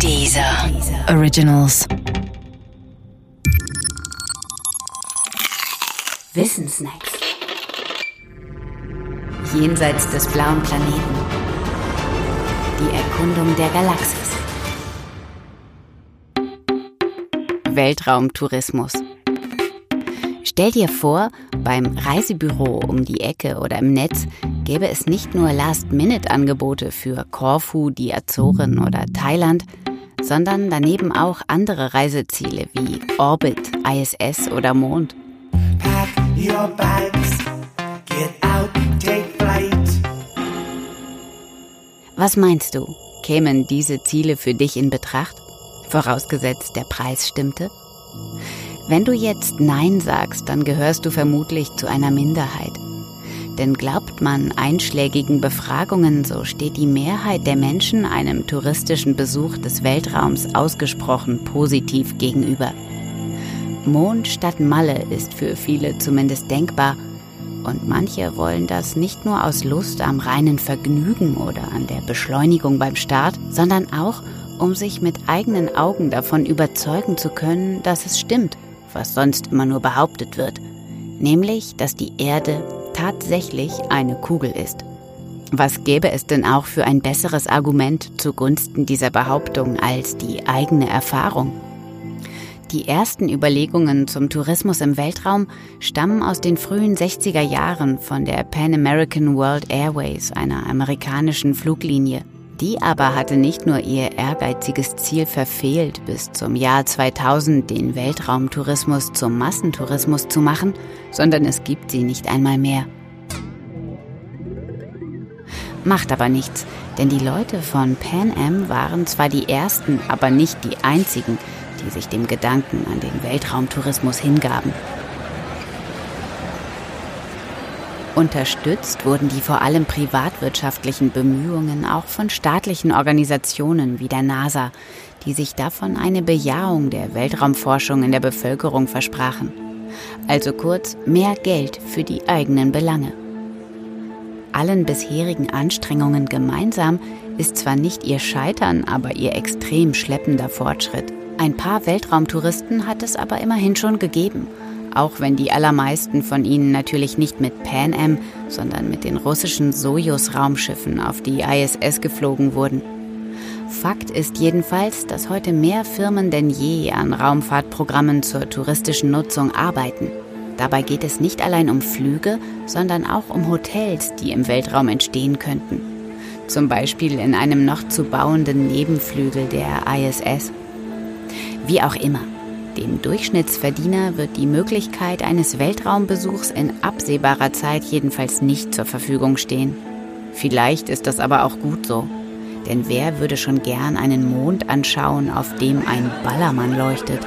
Dieser Originals. Wissensnacks. Jenseits des blauen Planeten. Die Erkundung der Galaxis. Weltraumtourismus. Stell dir vor, beim Reisebüro um die Ecke oder im Netz gäbe es nicht nur Last-Minute-Angebote für Korfu, die Azoren oder Thailand, sondern daneben auch andere Reiseziele wie Orbit, ISS oder Mond. Pack your bags, get out, take flight. Was meinst du? Kämen diese Ziele für dich in Betracht? Vorausgesetzt, der Preis stimmte? Wenn du jetzt Nein sagst, dann gehörst du vermutlich zu einer Minderheit. Denn glaubt man einschlägigen Befragungen, so steht die Mehrheit der Menschen einem touristischen Besuch des Weltraums ausgesprochen positiv gegenüber. Mond statt Malle ist für viele zumindest denkbar, und manche wollen das nicht nur aus Lust am reinen Vergnügen oder an der Beschleunigung beim Start, sondern auch, um sich mit eigenen Augen davon überzeugen zu können, dass es stimmt was sonst immer nur behauptet wird, nämlich, dass die Erde tatsächlich eine Kugel ist. Was gäbe es denn auch für ein besseres Argument zugunsten dieser Behauptung als die eigene Erfahrung? Die ersten Überlegungen zum Tourismus im Weltraum stammen aus den frühen 60er Jahren von der Pan American World Airways, einer amerikanischen Fluglinie. Die aber hatte nicht nur ihr ehrgeiziges Ziel verfehlt, bis zum Jahr 2000 den Weltraumtourismus zum Massentourismus zu machen, sondern es gibt sie nicht einmal mehr. Macht aber nichts, denn die Leute von Pan Am waren zwar die ersten, aber nicht die einzigen, die sich dem Gedanken an den Weltraumtourismus hingaben. Unterstützt wurden die vor allem privatwirtschaftlichen Bemühungen auch von staatlichen Organisationen wie der NASA, die sich davon eine Bejahung der Weltraumforschung in der Bevölkerung versprachen. Also kurz mehr Geld für die eigenen Belange. Allen bisherigen Anstrengungen gemeinsam ist zwar nicht ihr Scheitern, aber ihr extrem schleppender Fortschritt. Ein paar Weltraumtouristen hat es aber immerhin schon gegeben – auch wenn die allermeisten von ihnen natürlich nicht mit Pan Am, sondern mit den russischen Sojus-Raumschiffen auf die ISS geflogen wurden. Fakt ist jedenfalls, dass heute mehr Firmen denn je an Raumfahrtprogrammen zur touristischen Nutzung arbeiten. Dabei geht es nicht allein um Flüge, sondern auch um Hotels, die im Weltraum entstehen könnten. Zum Beispiel in einem noch zu bauenden Nebenflügel der ISS. Wie auch immer. Dem Durchschnittsverdiener wird die Möglichkeit eines Weltraumbesuchs in absehbarer Zeit jedenfalls nicht zur Verfügung stehen. Vielleicht ist das aber auch gut so. Denn wer würde schon gern einen Mond anschauen, auf dem ein Ballermann leuchtet?